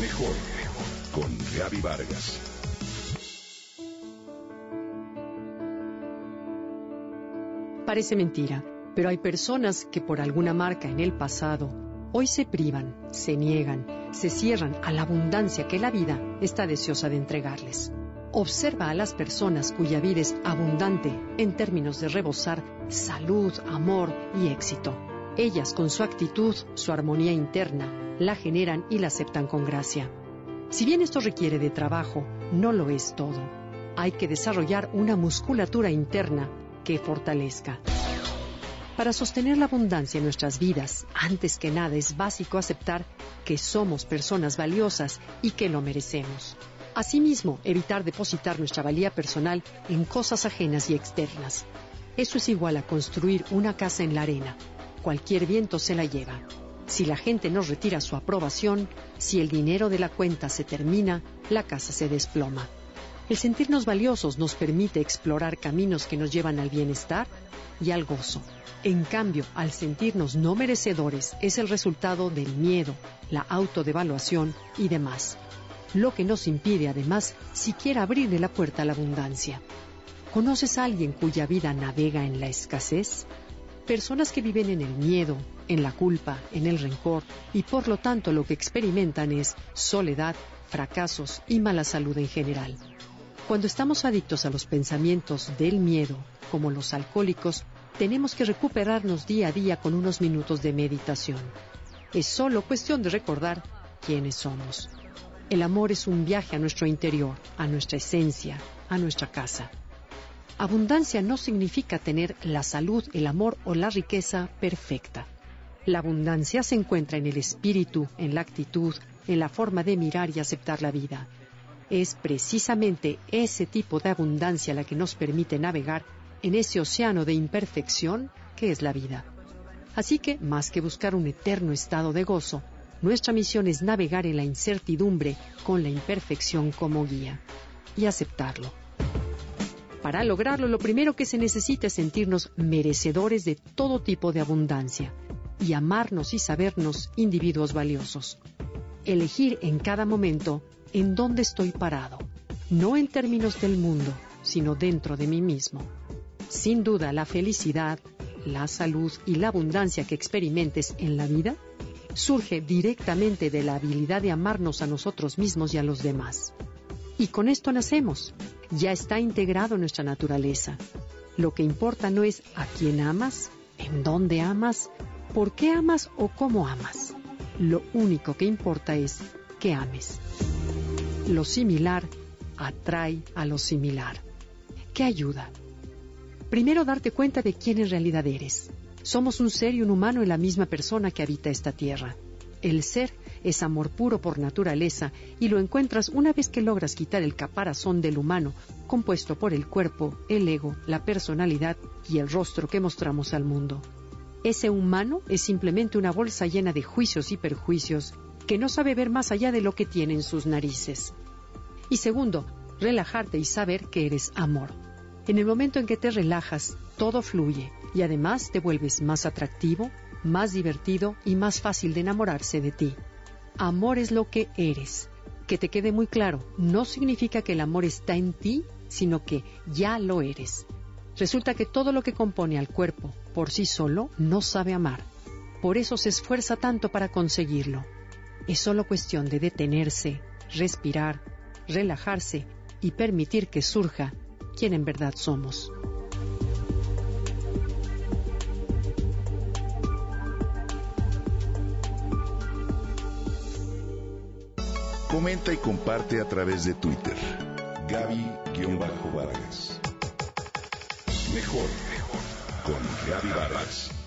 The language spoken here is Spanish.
Mejor con Gaby Vargas. Parece mentira, pero hay personas que por alguna marca en el pasado hoy se privan, se niegan, se cierran a la abundancia que la vida está deseosa de entregarles. Observa a las personas cuya vida es abundante en términos de rebosar salud, amor y éxito. Ellas, con su actitud, su armonía interna, la generan y la aceptan con gracia. Si bien esto requiere de trabajo, no lo es todo. Hay que desarrollar una musculatura interna que fortalezca. Para sostener la abundancia en nuestras vidas, antes que nada es básico aceptar que somos personas valiosas y que lo merecemos. Asimismo, evitar depositar nuestra valía personal en cosas ajenas y externas. Eso es igual a construir una casa en la arena. Cualquier viento se la lleva. Si la gente nos retira su aprobación, si el dinero de la cuenta se termina, la casa se desploma. El sentirnos valiosos nos permite explorar caminos que nos llevan al bienestar y al gozo. En cambio, al sentirnos no merecedores es el resultado del miedo, la autodevaluación y demás, lo que nos impide además siquiera abrirle la puerta a la abundancia. ¿Conoces a alguien cuya vida navega en la escasez? Personas que viven en el miedo, en la culpa, en el rencor y por lo tanto lo que experimentan es soledad, fracasos y mala salud en general. Cuando estamos adictos a los pensamientos del miedo, como los alcohólicos, tenemos que recuperarnos día a día con unos minutos de meditación. Es solo cuestión de recordar quiénes somos. El amor es un viaje a nuestro interior, a nuestra esencia, a nuestra casa. Abundancia no significa tener la salud, el amor o la riqueza perfecta. La abundancia se encuentra en el espíritu, en la actitud, en la forma de mirar y aceptar la vida es precisamente ese tipo de abundancia la que nos permite navegar en ese océano de imperfección que es la vida. Así que, más que buscar un eterno estado de gozo, nuestra misión es navegar en la incertidumbre con la imperfección como guía y aceptarlo. Para lograrlo, lo primero que se necesita es sentirnos merecedores de todo tipo de abundancia y amarnos y sabernos individuos valiosos. Elegir en cada momento en dónde estoy parado, no en términos del mundo, sino dentro de mí mismo. Sin duda, la felicidad, la salud y la abundancia que experimentes en la vida surge directamente de la habilidad de amarnos a nosotros mismos y a los demás. Y con esto nacemos. Ya está integrado en nuestra naturaleza. Lo que importa no es a quién amas, en dónde amas, por qué amas o cómo amas. Lo único que importa es que ames. Lo similar atrae a lo similar. ¿Qué ayuda? Primero darte cuenta de quién en realidad eres. Somos un ser y un humano en la misma persona que habita esta tierra. El ser es amor puro por naturaleza y lo encuentras una vez que logras quitar el caparazón del humano, compuesto por el cuerpo, el ego, la personalidad y el rostro que mostramos al mundo. Ese humano es simplemente una bolsa llena de juicios y perjuicios que no sabe ver más allá de lo que tiene en sus narices. Y segundo, relajarte y saber que eres amor. En el momento en que te relajas, todo fluye y además te vuelves más atractivo, más divertido y más fácil de enamorarse de ti. Amor es lo que eres. Que te quede muy claro, no significa que el amor está en ti, sino que ya lo eres. Resulta que todo lo que compone al cuerpo por sí solo no sabe amar. Por eso se esfuerza tanto para conseguirlo. Es solo cuestión de detenerse, respirar, relajarse y permitir que surja quien en verdad somos. Comenta y comparte a través de Twitter. Gaby-Vargas. Mejor, mejor con Gaby Vargas.